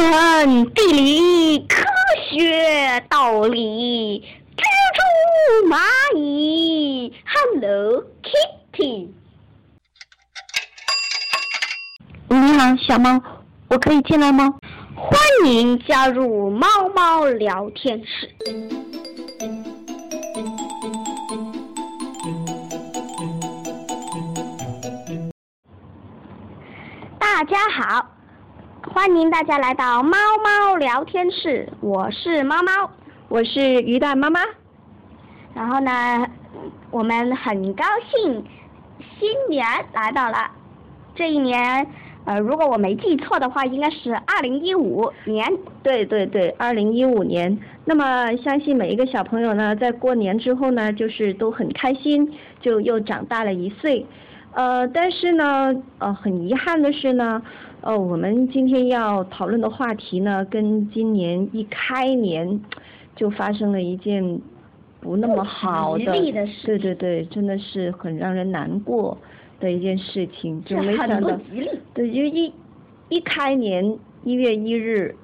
文、地理、科学、道理，蜘蛛、蚂蚁，Hello Kitty。你好，小猫，我可以进来吗？欢迎加入猫猫聊天室。大家好，欢迎大家来到猫猫聊天室，我是猫猫，我是鱼蛋妈妈。然后呢，我们很高兴新年来到了，这一年。呃，如果我没记错的话，应该是二零一五年。对对对，二零一五年。那么，相信每一个小朋友呢，在过年之后呢，就是都很开心，就又长大了一岁。呃，但是呢，呃，很遗憾的是呢，呃，我们今天要讨论的话题呢，跟今年一开年就发生了一件不那么好的，对对对，真的是很让人难过。的一件事情，就没想到，对，就一一开年一月一日，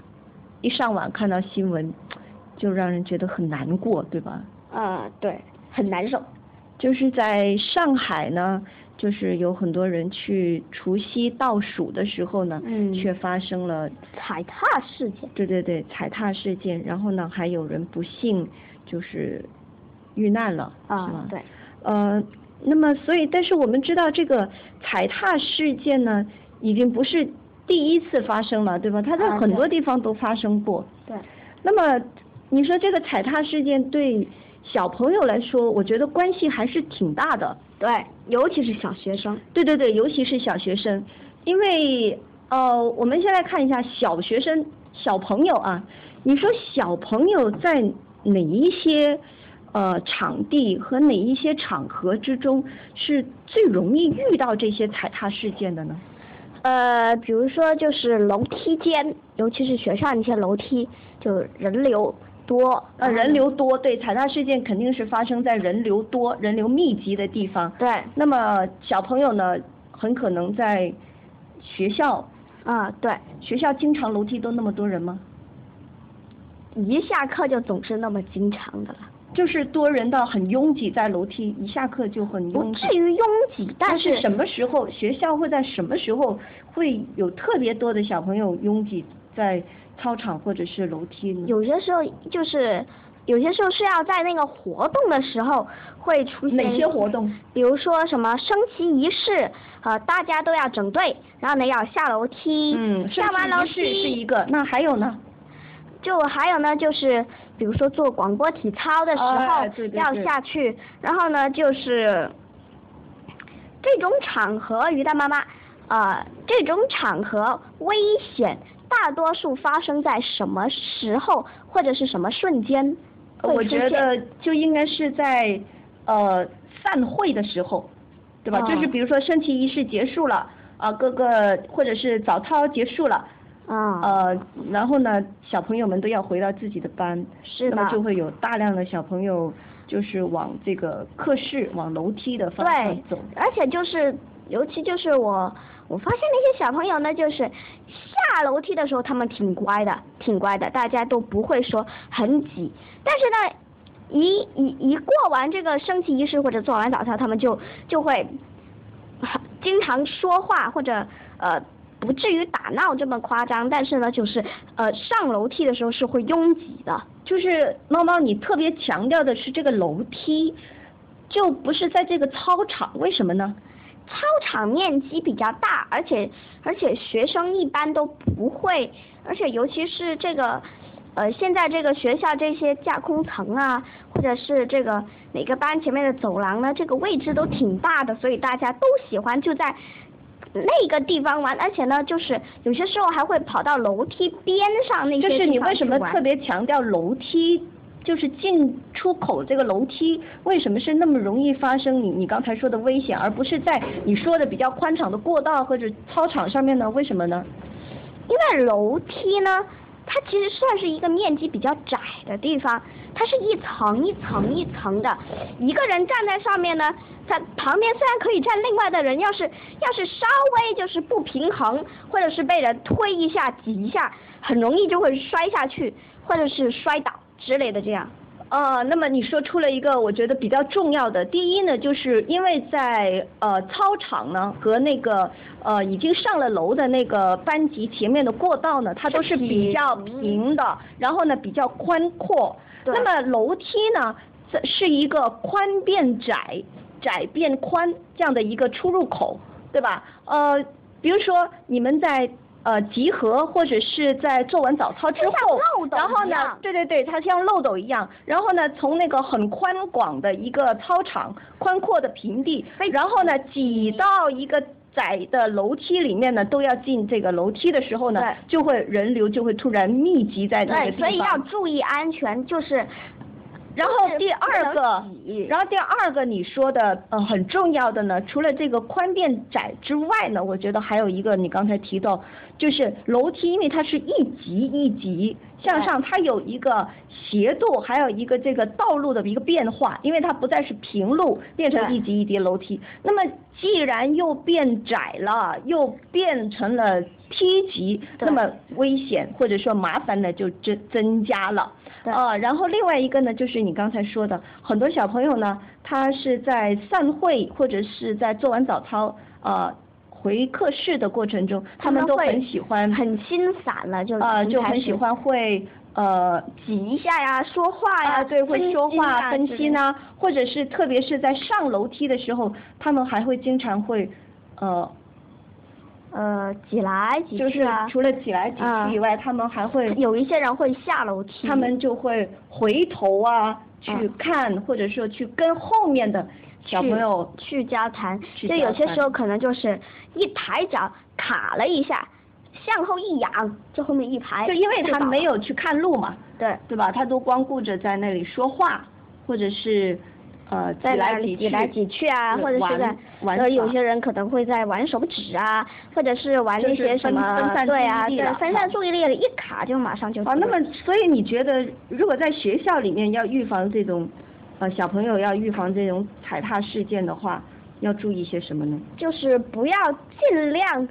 一上网看到新闻，就让人觉得很难过，对吧？啊，对，很难受。就是在上海呢，就是有很多人去除夕倒数的时候呢，嗯，却发生了踩踏事件。对对对，踩踏事件，然后呢，还有人不幸就是遇难了，啊，是吗？对，呃。那么，所以，但是我们知道这个踩踏事件呢，已经不是第一次发生了，对吧？它在很多地方都发生过。对。那么，你说这个踩踏事件对小朋友来说，我觉得关系还是挺大的。对，尤其是小学生。对对对，尤其是小学生，因为呃，我们先来看一下小学生小朋友啊，你说小朋友在哪一些？呃，场地和哪一些场合之中是最容易遇到这些踩踏事件的呢？呃，比如说就是楼梯间，尤其是学校那些楼梯，就人流多。呃，人流多，对，踩踏事件肯定是发生在人流多、人流密集的地方。对。那么小朋友呢，很可能在学校。啊，对。学校经常楼梯都那么多人吗？一下课就总是那么经常的了。就是多人到很拥挤，在楼梯一下课就很拥挤。不至于拥挤，但是什么时候学校会在什么时候会有特别多的小朋友拥挤在操场或者是楼梯呢？有些时候就是有些时候是要在那个活动的时候会出现。哪些活动？比如说什么升旗仪式，呃，大家都要整队，然后呢要下楼梯。嗯，下完楼梯是一个，那还有呢？就还有呢，就是比如说做广播体操的时候要下去，然后呢就是这种场合，鱼蛋妈妈，呃，这种场合危险大多数发生在什么时候或者是什么瞬间？我觉得就应该是在呃散会的时候，对吧？就是比如说升旗仪式结束了，啊，各个或者是早操结束了。啊，呃，然后呢，小朋友们都要回到自己的班，是那么就会有大量的小朋友就是往这个课室、往楼梯的方向走。而且就是，尤其就是我，我发现那些小朋友呢，就是下楼梯的时候他们挺乖的，挺乖的，大家都不会说很挤。但是呢，一一一过完这个升旗仪式或者做完早操，他们就就会经常说话或者呃。不至于打闹这么夸张，但是呢，就是呃上楼梯的时候是会拥挤的。就是猫猫，你特别强调的是这个楼梯，就不是在这个操场，为什么呢？操场面积比较大，而且而且学生一般都不会，而且尤其是这个呃现在这个学校这些架空层啊，或者是这个哪个班前面的走廊呢，这个位置都挺大的，所以大家都喜欢就在。那个地方玩，而且呢，就是有些时候还会跑到楼梯边上那些就是你为什么特别强调楼梯？就是进出口这个楼梯为什么是那么容易发生你你刚才说的危险，而不是在你说的比较宽敞的过道或者操场上面呢？为什么呢？因为楼梯呢，它其实算是一个面积比较窄的地方，它是一层一层一层的，一个人站在上面呢，它旁边虽然可以站另外的人，要是要是稍微就是不平衡，或者是被人推一下挤一下，很容易就会摔下去，或者是摔倒之类的这样。呃，那么你说出了一个我觉得比较重要的，第一呢，就是因为在呃操场呢和那个呃已经上了楼的那个班级前面的过道呢，它都是比较平的，然后呢比较宽阔。那么楼梯呢，这是一个宽变窄，窄变宽这样的一个出入口，对吧？呃，比如说你们在。呃，集合或者是在做完早操之后，然后呢，对对对，它像漏斗一样，然后呢，从那个很宽广的一个操场、宽阔的平地，然后呢，挤到一个窄的楼梯里面呢，都要进这个楼梯的时候呢，就会人流就会突然密集在那个地方。所以要注意安全，就是。然后第二个，然后第二个你说的呃很重要的呢，除了这个宽变窄之外呢，我觉得还有一个你刚才提到，就是楼梯，因为它是一级一级向上，它有一个斜度，还有一个这个道路的一个变化，因为它不再是平路，变成一级一级楼梯。那么既然又变窄了，又变成了梯级，那么危险或者说麻烦呢就增增加了。啊，然后另外一个呢，就是你刚才说的，很多小朋友呢，他是在散会或者是在做完早操，呃，回课室的过程中，他们都很喜欢，很心散了就呃，就很喜欢会呃挤一下呀，说话呀，对，会说话分心啊，或者是特别是在上楼梯的时候，他们还会经常会呃。呃，挤来挤去啊，除了挤来挤去以外，他们还会有一些人会下楼梯，他们就会回头啊去看，或者说去跟后面的小朋友去交谈，就有些时候可能就是一抬脚卡了一下，向后一仰，就后面一排，就因为他没有去看路嘛，对对吧？他都光顾着在那里说话，或者是。呃，在来挤来挤去啊，或者是在呃，有些人可能会在玩手指啊，或者是玩那些什么，对啊，对，分散注意力了，一卡就马上就。啊，那么所以你觉得，如果在学校里面要预防这种，呃，小朋友要预防这种踩踏事件的话，要注意些什么呢？就是不要尽量。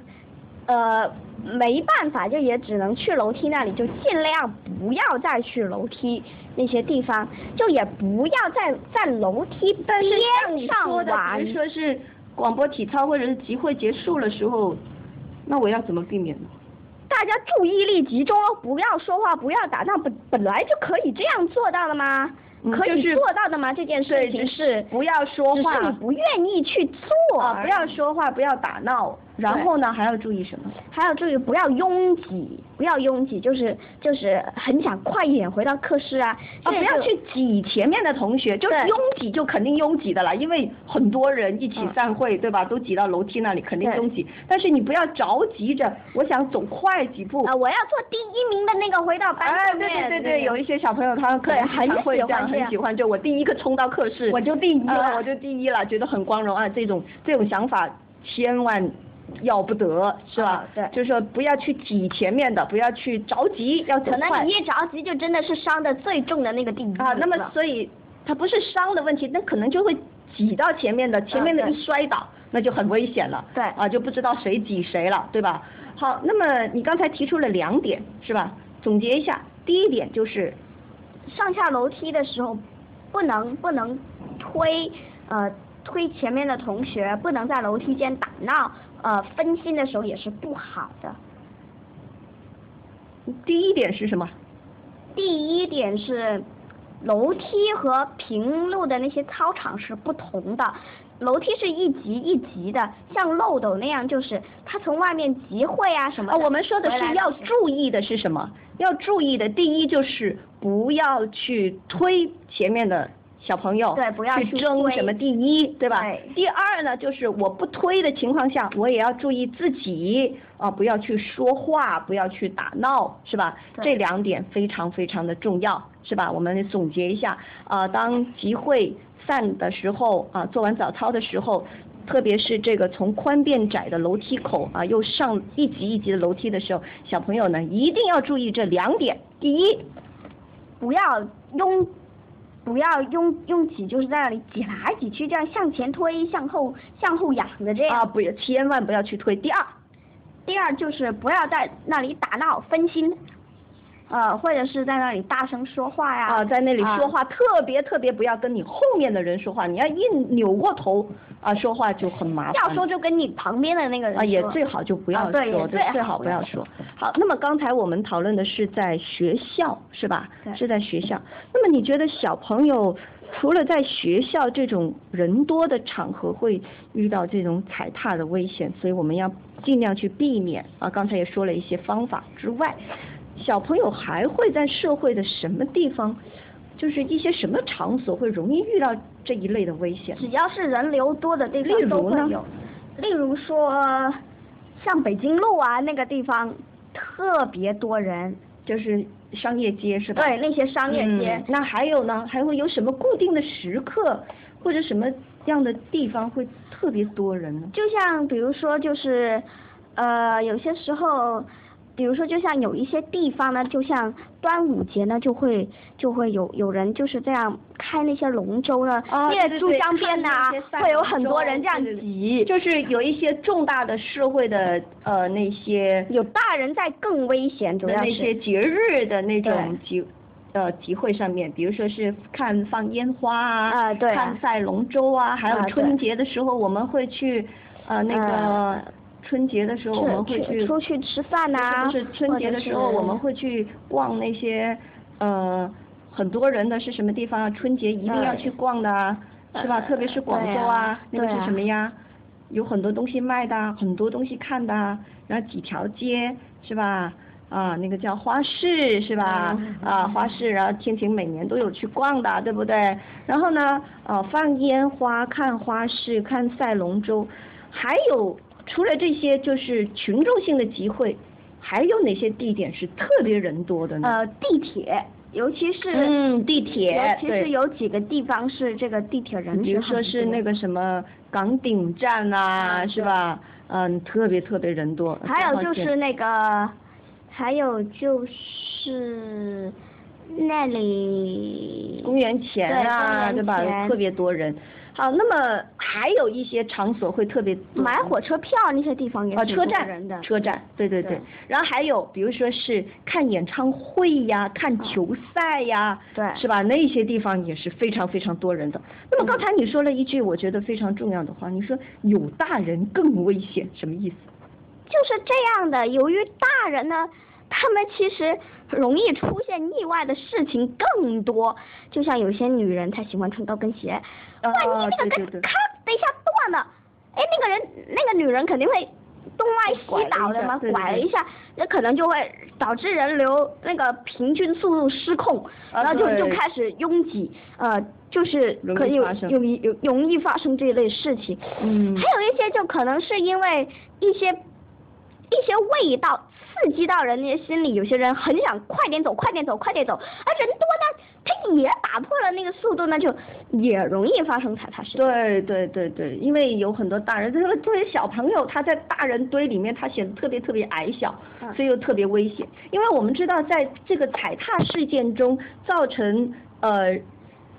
呃，没办法，就也只能去楼梯那里，就尽量不要再去楼梯那些地方，就也不要在在楼梯边上玩。比如说是广播体操或者是集会结束的时候，那我要怎么避免呢？大家注意力集中，不要说话，不要打闹，本本来就可以这样做到的吗？可以做到的吗？这件事情是不要说话，只是你不愿意去做。啊，不要说话，不要打闹。然后呢，还要注意什么？还要注意不要拥挤，不要拥挤，就是就是很想快一点回到课室啊。啊，不要去挤前面的同学，就是拥挤就肯定拥挤的了，因为很多人一起散会，对吧？都挤到楼梯那里，肯定拥挤。但是你不要着急着，我想走快几步。啊，我要做第一名的那个回到班上面。哎，对对对对，有一些小朋友他可能很会这样，很喜欢，就我第一个冲到课室，我就第一了，我就第一了，觉得很光荣啊！这种这种想法千万。要不得是吧？对，就是说不要去挤前面的，不要去着急，要走快。可能你一着急，就真的是伤的最重的那个地方。啊，那么所以它不是伤的问题，那可能就会挤到前面的，前面的一摔倒，那就很危险了。对，啊，就不知道谁挤谁了，对吧？好，那么你刚才提出了两点，是吧？总结一下，第一点就是上下楼梯的时候不能不能推呃推前面的同学，不能在楼梯间打闹。呃，分心的时候也是不好的。第一点是什么？第一点是楼梯和平路的那些操场是不同的，楼梯是一级一级的，像漏斗那样，就是它从外面集会啊什么。啊，我们说的是要注意的是什么？要注意的第一就是不要去推前面的。小朋友，对，不要去争什么第一，对吧？对。第二呢，就是我不推的情况下，我也要注意自己啊，不要去说话，不要去打闹，是吧？这两点非常非常的重要，是吧？我们总结一下啊，当集会散的时候啊，做完早操的时候，特别是这个从宽变窄的楼梯口啊，又上一级一级的楼梯的时候，小朋友呢一定要注意这两点。第一，不要拥，不要拥拥挤，就是在那里挤来挤去，这样向前推、向后向后仰的这样。啊，不要，千万不要去推。第二，第二就是不要在那里打闹分心。呃，或者是在那里大声说话呀？啊，在那里说话，特别特别不要跟你后面的人说话，你要一扭过头啊说话就很麻烦。要说就跟你旁边的那个人啊，也最好就不要说，对，最好不要说。好，那么刚才我们讨论的是在学校，是吧？是在学校。那么你觉得小朋友除了在学校这种人多的场合会遇到这种踩踏的危险，所以我们要尽量去避免啊。刚才也说了一些方法之外。小朋友还会在社会的什么地方，就是一些什么场所会容易遇到这一类的危险？只要是人流多的地方都会有。例如说，像北京路啊那个地方特别多人，就是商业街是吧？对，那些商业街。那还有呢？还会有什么固定的时刻或者什么样的地方会特别多人呢？就像比如说，就是呃，有些时候。比如说，就像有一些地方呢，就像端午节呢，就会就会有有人就是这样开那些龙舟呢，因为珠江边呐，会有很多人这样挤，就是有一些重大的社会的呃那些有大人在更危险，主要那些节日的那种集呃集会上面，比如说是看放烟花啊，对，看赛龙舟啊，还有春节的时候我们会去呃那个。春节的时候我们会去出去吃饭呐，是春节的时候我们会去逛那些呃很多人的是什么地方啊？春节一定要去逛的，是吧？特别是广州啊，那个是什么呀？有很多东西卖的，很多东西看的，然后几条街是吧？啊，那个叫花市是吧？啊，花市，然后天晴每年都有去逛的，对不对？然后呢，呃，放烟花、看花市、看赛龙舟，还有。除了这些，就是群众性的集会，还有哪些地点是特别人多的呢？呃，地铁，尤其是嗯，地铁，尤其是有几个地方是这个地铁人比如说是那个什么岗顶站啊，是吧？嗯，特别特别人多。还有就是那个，还有就是那里公园前啊，对吧？特别多人。好，那么还有一些场所会特别买火车票那些地方也是车站的，车站，对对对。然后还有比如说是看演唱会呀，看球赛呀，对，是吧？那些地方也是非常非常多人的。那么刚才你说了一句我觉得非常重要的话，你说有大人更危险，什么意思？就是这样的，由于大人呢。他们其实容易出现意外的事情更多，就像有些女人她喜欢穿高跟鞋，万一那个跟咔的一下断了，哎，那个人那个女人肯定会东歪西倒的嘛，拐了一下，那可能就会导致人流那个平均速度失控，然后就就开始拥挤，呃，就是可以有有有容易发生这一类事情。嗯。还有一些就可能是因为一些一些味道。刺激到人的心里，有些人很想快点走，快点走，快点走。而人多呢，他也打破了那个速度，那就也容易发生踩踏事件对对对对，因为有很多大人，这个作为小朋友，他在大人堆里面，他显得特别特别矮小，所以又特别危险。因为我们知道，在这个踩踏事件中，造成呃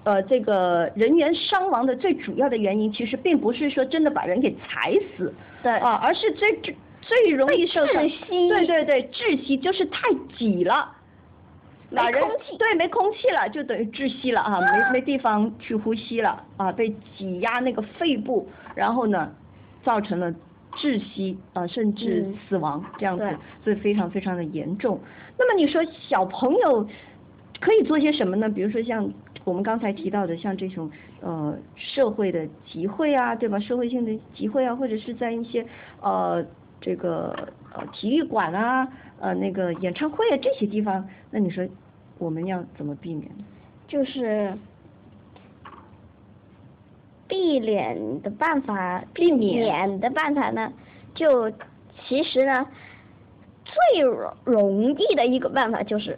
呃这个人员伤亡的最主要的原因，其实并不是说真的把人给踩死，对啊，而是最最。容易受伤，对对对，窒息就是太挤了，没空气，对，没空气了，就等于窒息了啊，没没地方去呼吸了啊，被挤压那个肺部，然后呢，造成了窒息啊，甚至死亡这样子，所以非常非常的严重。那么你说小朋友可以做些什么呢？比如说像我们刚才提到的，像这种呃社会的集会啊，对吧？社会性的集会啊，或者是在一些呃。这个呃体育馆啊，呃那个演唱会啊这些地方，那你说我们要怎么避免？就是避免的办法，避免的办法呢，就其实呢，最容易的一个办法就是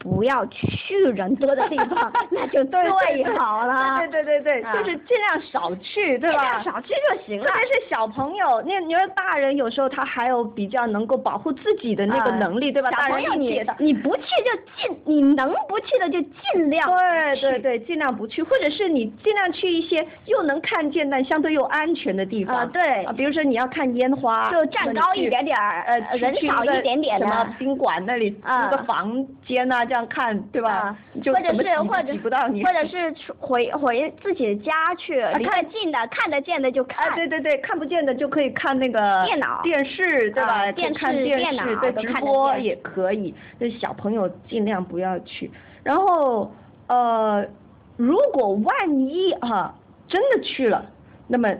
不要去人多的地方，那就最好了。对对对对，就是尽量少去，对吧？尽量少去就行了。特别是小朋友，那你说大人有时候他还有比较能够保护自己的那个能力，对吧？大人你你不去就尽，你能不去的就尽量。对对对，尽量不去，或者是你尽量去一些又能看见但相对又安全的地方。啊，对。啊，比如说你要看烟花，就站高一点点儿，呃，人少一点点的。什么宾馆那里租个房间啊，这样看，对吧？或者是或者不到你，或者是回回自己的家去，看近的看得见的就看。对对对，看不见的就可以看那个电脑、电视，对吧？电视、电脑对直播也可以。就小朋友尽量不要去。然后呃，如果万一啊真的去了，那么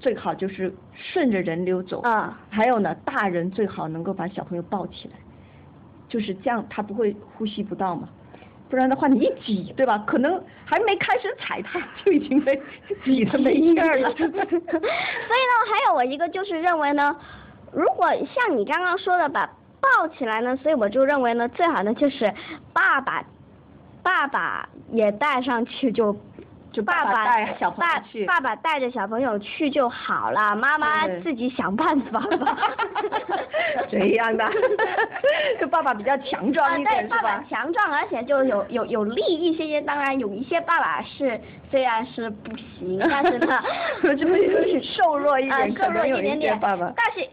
最好就是顺着人流走。啊。还有呢，大人最好能够把小朋友抱起来，就是这样，他不会呼吸不到嘛。不然的话，你一挤，对吧？可能还没开始踩踏，就已经被挤得没劲儿了。所以呢，还有我一个就是认为呢，如果像你刚刚说的把抱起来呢，所以我就认为呢，最好呢就是爸爸，爸爸也带上去就。就爸爸带小朋友去，爸爸带着小朋友去就好了，妈妈自己想办法吧。这样的，就爸爸比较强壮一点是吧？爸爸强壮，而且就有有有力一些些。当然有一些爸爸是虽然是不行，但是呢，就是瘦弱一点，瘦弱一点点。爸爸，但是。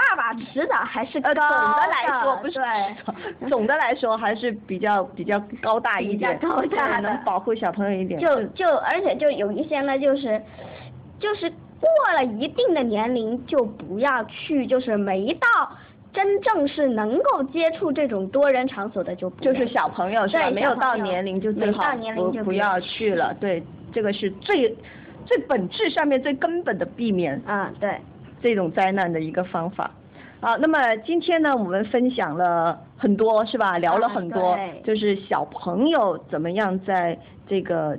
爸爸迟早还是高的，总的来说不是，总的来说还是比较比较高大一点，高大能保护小朋友一点。就就而且就有一些呢，就是就是过了一定的年龄就不要去，就是没到真正是能够接触这种多人场所的就就是小朋友是吧？没有到年龄就最好不不要去了。对，这个是最最本质上面最根本的避免。啊，对。这种灾难的一个方法，啊，那么今天呢，我们分享了很多，是吧？聊了很多，就是小朋友怎么样在这个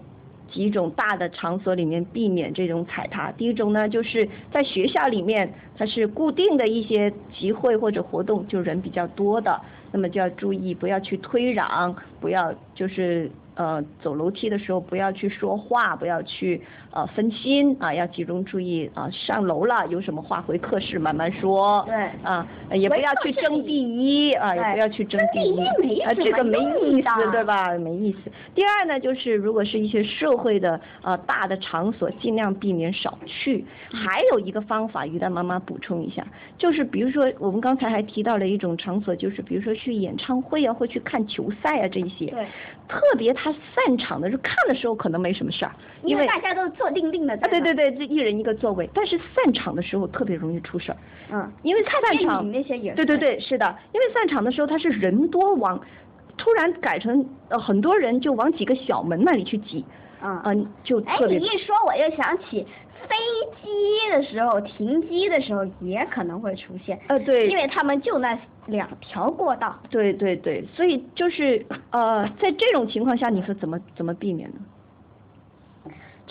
几种大的场所里面避免这种踩踏。第一种呢，就是在学校里面，它是固定的一些集会或者活动，就人比较多的，那么就要注意不要去推攘，不要就是。呃，走楼梯的时候不要去说话，不要去呃分心啊，要集中注意啊。上楼了有什么话回课室慢慢说。对。啊，也不要去争第一啊，也不要去争第一。啊，这个没意思，对吧？没意思。第二呢，就是如果是一些社会的呃大的场所，尽量避免少去。还有一个方法，于丹妈妈补充一下，就是比如说我们刚才还提到了一种场所，就是比如说去演唱会啊，或去看球赛啊这一些。对。特别他散场的时候看的时候可能没什么事儿，因为大家都坐定定的。啊，对对对，就一人一个座位。但是散场的时候特别容易出事儿。嗯，因为散场那些也对对对，是的，因为散场的时候他是人多往，突然改成呃很多人就往几个小门那里去挤。嗯嗯，就。哎，你一说我又想起。飞机的时候，停机的时候也可能会出现。呃，对，因为他们就那两条过道。对对对，所以就是呃，在这种情况下，你说怎么怎么避免呢？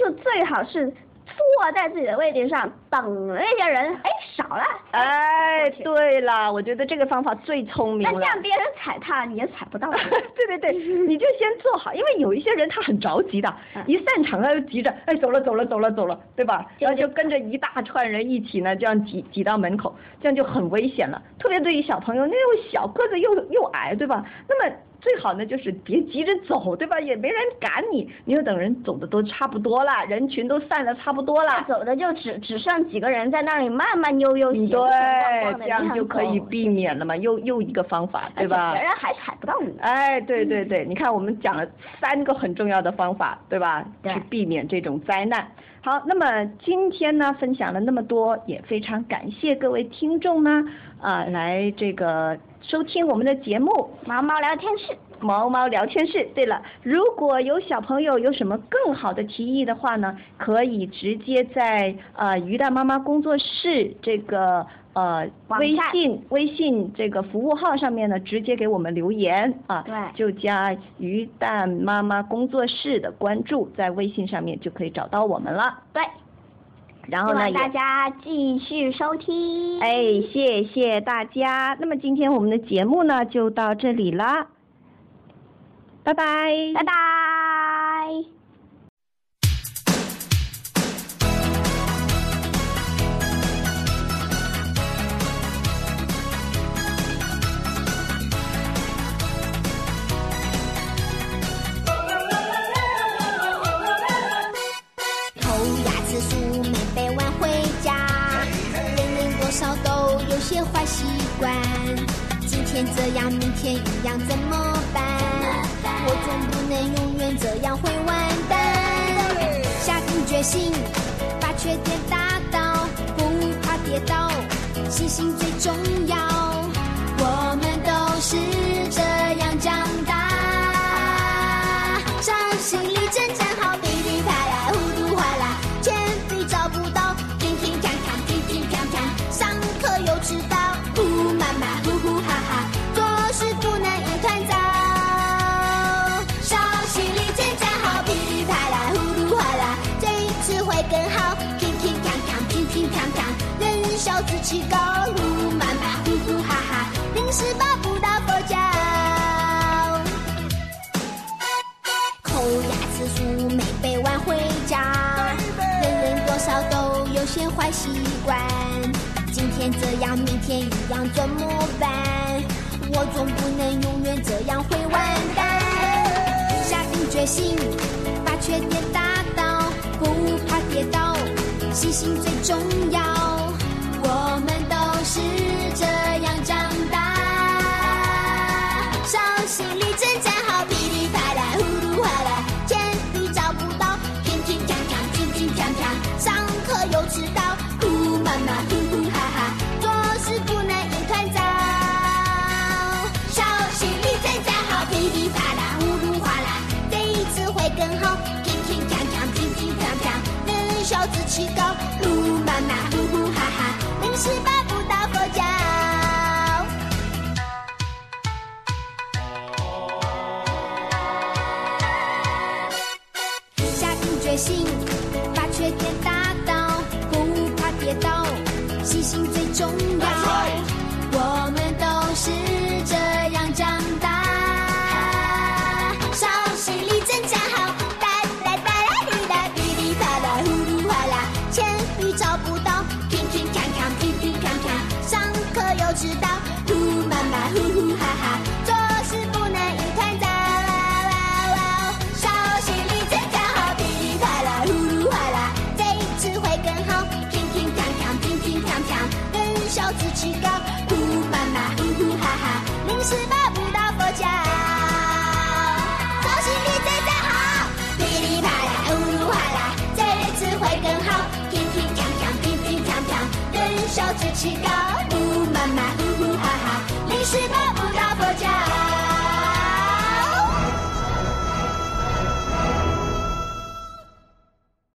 就最好是。坐在自己的位置上等那些人，哎，少了。哎，对了，我觉得这个方法最聪明了。那这样别人踩踏你也踩不到。对对对，你就先坐好，因为有一些人他很着急的，一散场他就急着，哎，走了走了走了走了，对吧？然后就跟着一大串人一起呢，这样挤挤到门口，这样就很危险了。特别对于小朋友，那又小个子又又矮，对吧？那么。最好呢，就是别急着走，对吧？也没人赶你，你就等人走的都差不多了，人群都散的差不多了，走的就只只剩几个人在那里慢慢悠悠对，这样就可以避免了嘛，又又一个方法，对吧？别人还踩不到你。哎，对对对，你看我们讲了三个很重要的方法，对吧？去避免这种灾难。好，那么今天呢，分享了那么多，也非常感谢各位听众呢，啊，来这个。收听我们的节目《毛毛聊天室》，毛毛聊天室。对了，如果有小朋友有什么更好的提议的话呢，可以直接在呃鱼蛋妈妈工作室这个呃微信微信这个服务号上面呢，直接给我们留言啊，对，就加鱼蛋妈妈工作室的关注，在微信上面就可以找到我们了。对。然后呢？大家继续收听。哎，谢谢大家。那么今天我们的节目呢就到这里啦。拜拜。拜拜。头牙齿梳美背晚回家人人多少都有些坏习惯。今天这样明天一样怎么能不能永远这样会完蛋下定决心把缺点打倒不怕跌倒信心最重要。喜高路慢，呼呼哈哈，平时抱不到佛脚，抠牙吃书没背完回家。人人多少都有些坏习惯，今天这样明天一样怎么办？我总不能永远这样会完蛋。下定决心把缺点打倒，不怕跌倒，信心最重要。我。起高 she